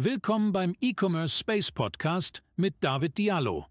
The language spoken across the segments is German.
Willkommen beim E-Commerce Space Podcast mit David Diallo.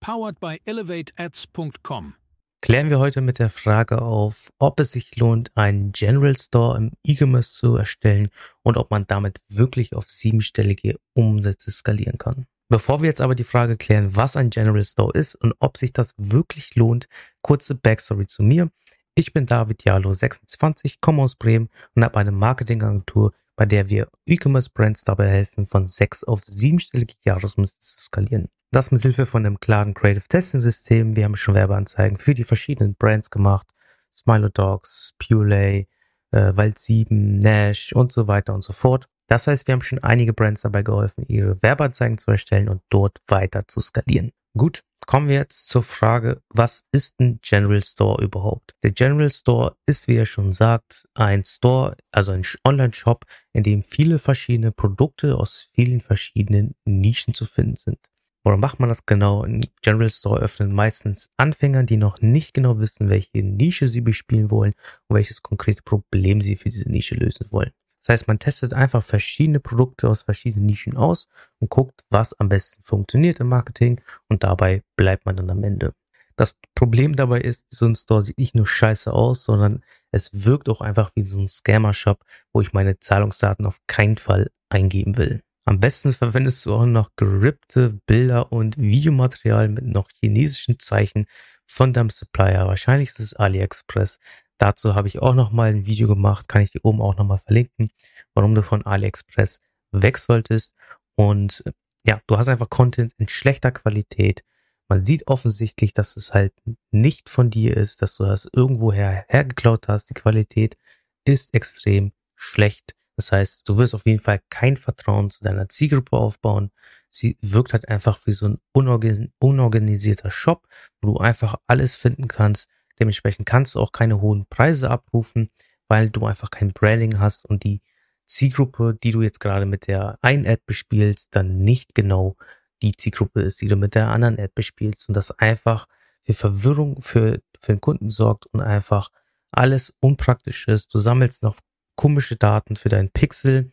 Powered by ElevateAds.com. Klären wir heute mit der Frage auf, ob es sich lohnt, einen General Store im E-Commerce zu erstellen und ob man damit wirklich auf siebenstellige Umsätze skalieren kann. Bevor wir jetzt aber die Frage klären, was ein General Store ist und ob sich das wirklich lohnt, kurze Backstory zu mir. Ich bin David Diallo, 26, komme aus Bremen und habe eine Marketingagentur bei der wir E-Commerce-Brands dabei helfen, von sechs auf siebenstellige Jahresumsätze zu skalieren. Das mit Hilfe von einem klaren Creative Testing System. Wir haben schon Werbeanzeigen für die verschiedenen Brands gemacht. Smilo Dogs, Purelay, äh, Wald 7, Nash und so weiter und so fort. Das heißt, wir haben schon einige Brands dabei geholfen, ihre Werbeanzeigen zu erstellen und dort weiter zu skalieren. Gut, kommen wir jetzt zur Frage, was ist ein General Store überhaupt? Der General Store ist, wie er schon sagt, ein Store, also ein Online-Shop, in dem viele verschiedene Produkte aus vielen verschiedenen Nischen zu finden sind. Warum macht man das genau? Ein General Store öffnet meistens Anfängern, die noch nicht genau wissen, welche Nische sie bespielen wollen und welches konkrete Problem sie für diese Nische lösen wollen. Das heißt, man testet einfach verschiedene Produkte aus verschiedenen Nischen aus und guckt, was am besten funktioniert im Marketing und dabei bleibt man dann am Ende. Das Problem dabei ist, so ein Store sieht nicht nur scheiße aus, sondern es wirkt auch einfach wie so ein Scammer-Shop, wo ich meine Zahlungsdaten auf keinen Fall eingeben will. Am besten verwendest du auch noch gerippte Bilder und Videomaterial mit noch chinesischen Zeichen von deinem Supplier. Wahrscheinlich ist es AliExpress. Dazu habe ich auch noch mal ein Video gemacht, kann ich hier oben auch noch mal verlinken, warum du von AliExpress weg solltest. Und ja, du hast einfach Content in schlechter Qualität. Man sieht offensichtlich, dass es halt nicht von dir ist, dass du das irgendwoher hergeklaut hast. Die Qualität ist extrem schlecht. Das heißt, du wirst auf jeden Fall kein Vertrauen zu deiner Zielgruppe aufbauen. Sie wirkt halt einfach wie so ein unorganisierter Shop, wo du einfach alles finden kannst, Dementsprechend kannst du auch keine hohen Preise abrufen, weil du einfach kein Branding hast und die Zielgruppe, die du jetzt gerade mit der einen Ad bespielst, dann nicht genau die Zielgruppe ist, die du mit der anderen Ad bespielst und das einfach für Verwirrung für, für den Kunden sorgt und einfach alles unpraktisch ist. Du sammelst noch komische Daten für deinen Pixel,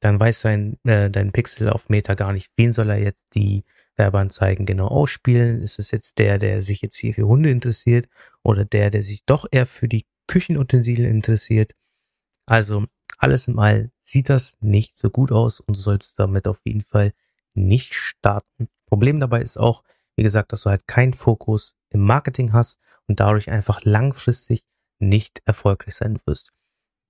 dann weiß dein, äh, dein Pixel auf Meta gar nicht, wen soll er jetzt die Werbeanzeigen genau ausspielen. Ist es jetzt der, der sich jetzt hier für Hunde interessiert oder der, der sich doch eher für die Küchenutensilien interessiert? Also alles im All sieht das nicht so gut aus und du solltest damit auf jeden Fall nicht starten. Problem dabei ist auch, wie gesagt, dass du halt keinen Fokus im Marketing hast und dadurch einfach langfristig nicht erfolgreich sein wirst.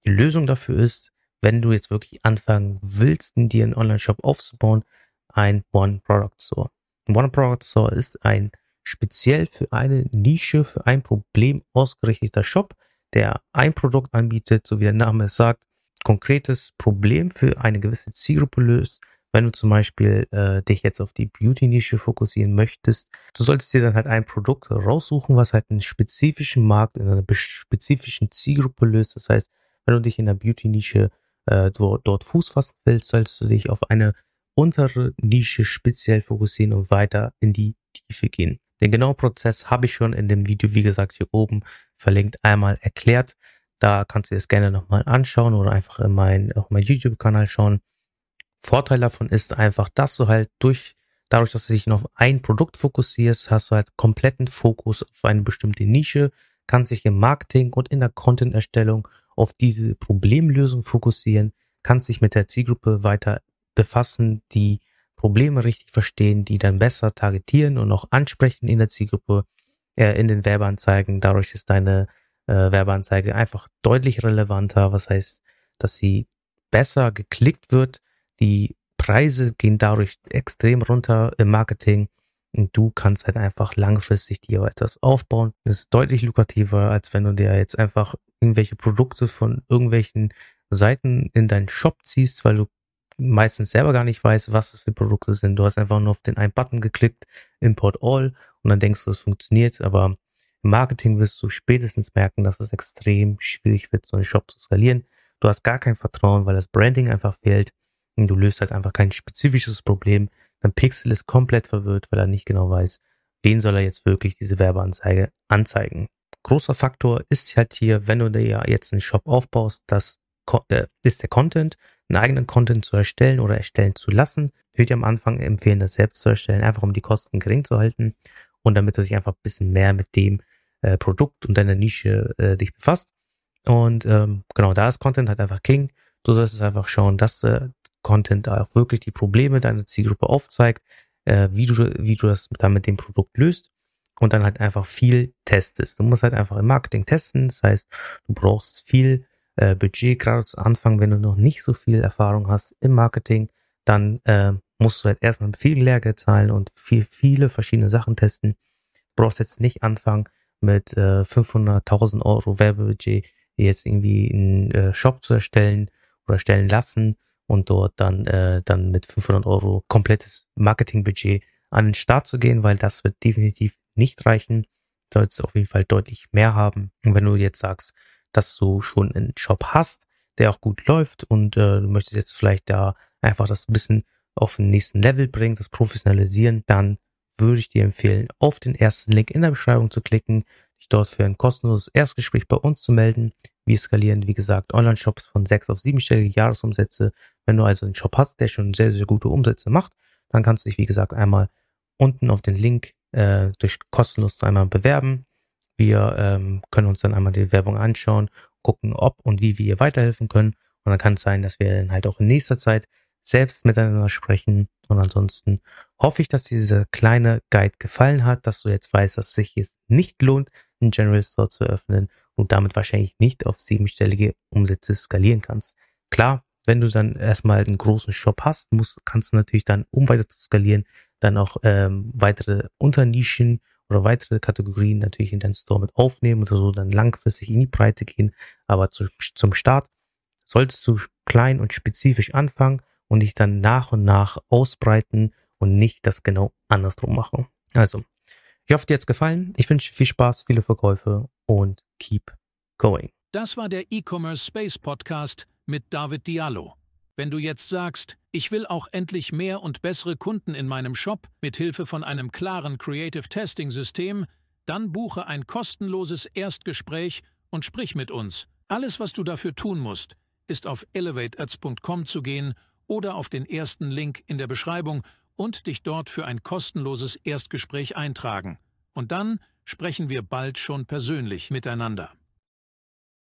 Die Lösung dafür ist, wenn du jetzt wirklich anfangen willst, dir einen Online-Shop aufzubauen, ein One-Product-Store. Ein One-Product-Store ist ein speziell für eine Nische, für ein Problem ausgerichteter Shop, der ein Produkt anbietet, so wie der Name es sagt, konkretes Problem für eine gewisse Zielgruppe löst. Wenn du zum Beispiel äh, dich jetzt auf die Beauty-Nische fokussieren möchtest, du solltest dir dann halt ein Produkt raussuchen, was halt einen spezifischen Markt in einer spezifischen Zielgruppe löst. Das heißt, wenn du dich in der Beauty-Nische äh, dort Fuß fassen willst, solltest du dich auf eine untere Nische speziell fokussieren und weiter in die Tiefe gehen. Den genauen Prozess habe ich schon in dem Video, wie gesagt, hier oben verlinkt einmal erklärt. Da kannst du es gerne nochmal anschauen oder einfach in mein, auf meinen YouTube-Kanal schauen. Vorteil davon ist einfach, dass du halt durch, dadurch, dass du dich auf ein Produkt fokussierst, hast du halt kompletten Fokus auf eine bestimmte Nische, kannst dich im Marketing und in der Content-Erstellung auf diese Problemlösung fokussieren, kannst dich mit der Zielgruppe weiter befassen, die Probleme richtig verstehen, die dann besser targetieren und auch ansprechen in der Zielgruppe, äh, in den Werbeanzeigen. Dadurch ist deine äh, Werbeanzeige einfach deutlich relevanter, was heißt, dass sie besser geklickt wird. Die Preise gehen dadurch extrem runter im Marketing und du kannst halt einfach langfristig dir etwas aufbauen. Das ist deutlich lukrativer, als wenn du dir jetzt einfach irgendwelche Produkte von irgendwelchen Seiten in deinen Shop ziehst, weil du meistens selber gar nicht weiß, was es für Produkte sind. Du hast einfach nur auf den einen Button geklickt, Import All, und dann denkst du, es funktioniert, aber im Marketing wirst du spätestens merken, dass es extrem schwierig wird, so einen Shop zu skalieren. Du hast gar kein Vertrauen, weil das Branding einfach fehlt und du löst halt einfach kein spezifisches Problem. Dein Pixel ist komplett verwirrt, weil er nicht genau weiß, wen soll er jetzt wirklich diese Werbeanzeige anzeigen. Großer Faktor ist halt hier, wenn du dir jetzt einen Shop aufbaust, das äh, ist der Content. Einen eigenen Content zu erstellen oder erstellen zu lassen. Ich würde dir am Anfang empfehlen, das selbst zu erstellen, einfach um die Kosten gering zu halten und damit du dich einfach ein bisschen mehr mit dem äh, Produkt und deiner Nische äh, dich befasst. Und ähm, genau, da ist Content halt einfach King. Du sollst es einfach schauen, dass der Content auch wirklich die Probleme deiner Zielgruppe aufzeigt, äh, wie, du, wie du das dann mit dem Produkt löst und dann halt einfach viel testest. Du musst halt einfach im Marketing testen. Das heißt, du brauchst viel äh, Budget, gerade zu Anfang, wenn du noch nicht so viel Erfahrung hast im Marketing, dann äh, musst du halt erstmal viel Lehrgeld zahlen und viel, viele verschiedene Sachen testen. Du brauchst jetzt nicht anfangen mit äh, 500.000 Euro Werbebudget jetzt irgendwie einen äh, Shop zu erstellen oder erstellen lassen und dort dann, äh, dann mit 500 Euro komplettes Marketingbudget an den Start zu gehen, weil das wird definitiv nicht reichen. Du sollst auf jeden Fall deutlich mehr haben. Und wenn du jetzt sagst, dass du schon einen Shop hast, der auch gut läuft und äh, du möchtest jetzt vielleicht da einfach das Wissen auf den nächsten Level bringen, das professionalisieren, dann würde ich dir empfehlen, auf den ersten Link in der Beschreibung zu klicken, dich dort für ein kostenloses Erstgespräch bei uns zu melden. Wir skalieren, wie gesagt, Online-Shops von sechs auf siebenstellige Jahresumsätze. Wenn du also einen Shop hast, der schon sehr, sehr gute Umsätze macht, dann kannst du dich, wie gesagt, einmal unten auf den Link äh, durch kostenlos einmal bewerben. Wir ähm, können uns dann einmal die Werbung anschauen, gucken, ob und wie wir ihr weiterhelfen können. Und dann kann es sein, dass wir dann halt auch in nächster Zeit selbst miteinander sprechen. Und ansonsten hoffe ich, dass dir dieser kleine Guide gefallen hat, dass du jetzt weißt, dass es sich jetzt nicht lohnt, einen General Store zu öffnen und damit wahrscheinlich nicht auf siebenstellige Umsätze skalieren kannst. Klar, wenn du dann erstmal einen großen Shop hast, musst, kannst du natürlich dann, um weiter zu skalieren, dann auch ähm, weitere Unternischen oder weitere Kategorien natürlich in deinen Store mit aufnehmen oder so dann langfristig in die Breite gehen. Aber zu, zum Start solltest du klein und spezifisch anfangen und dich dann nach und nach ausbreiten und nicht das genau andersrum machen. Also, ich hoffe, dir hat's gefallen. Ich wünsche viel Spaß, viele Verkäufe und keep going. Das war der E-Commerce Space Podcast mit David Diallo. Wenn du jetzt sagst, ich will auch endlich mehr und bessere Kunden in meinem Shop mit Hilfe von einem klaren Creative Testing System, dann buche ein kostenloses Erstgespräch und sprich mit uns. Alles, was du dafür tun musst, ist auf elevateads.com zu gehen oder auf den ersten Link in der Beschreibung und dich dort für ein kostenloses Erstgespräch eintragen. Und dann sprechen wir bald schon persönlich miteinander.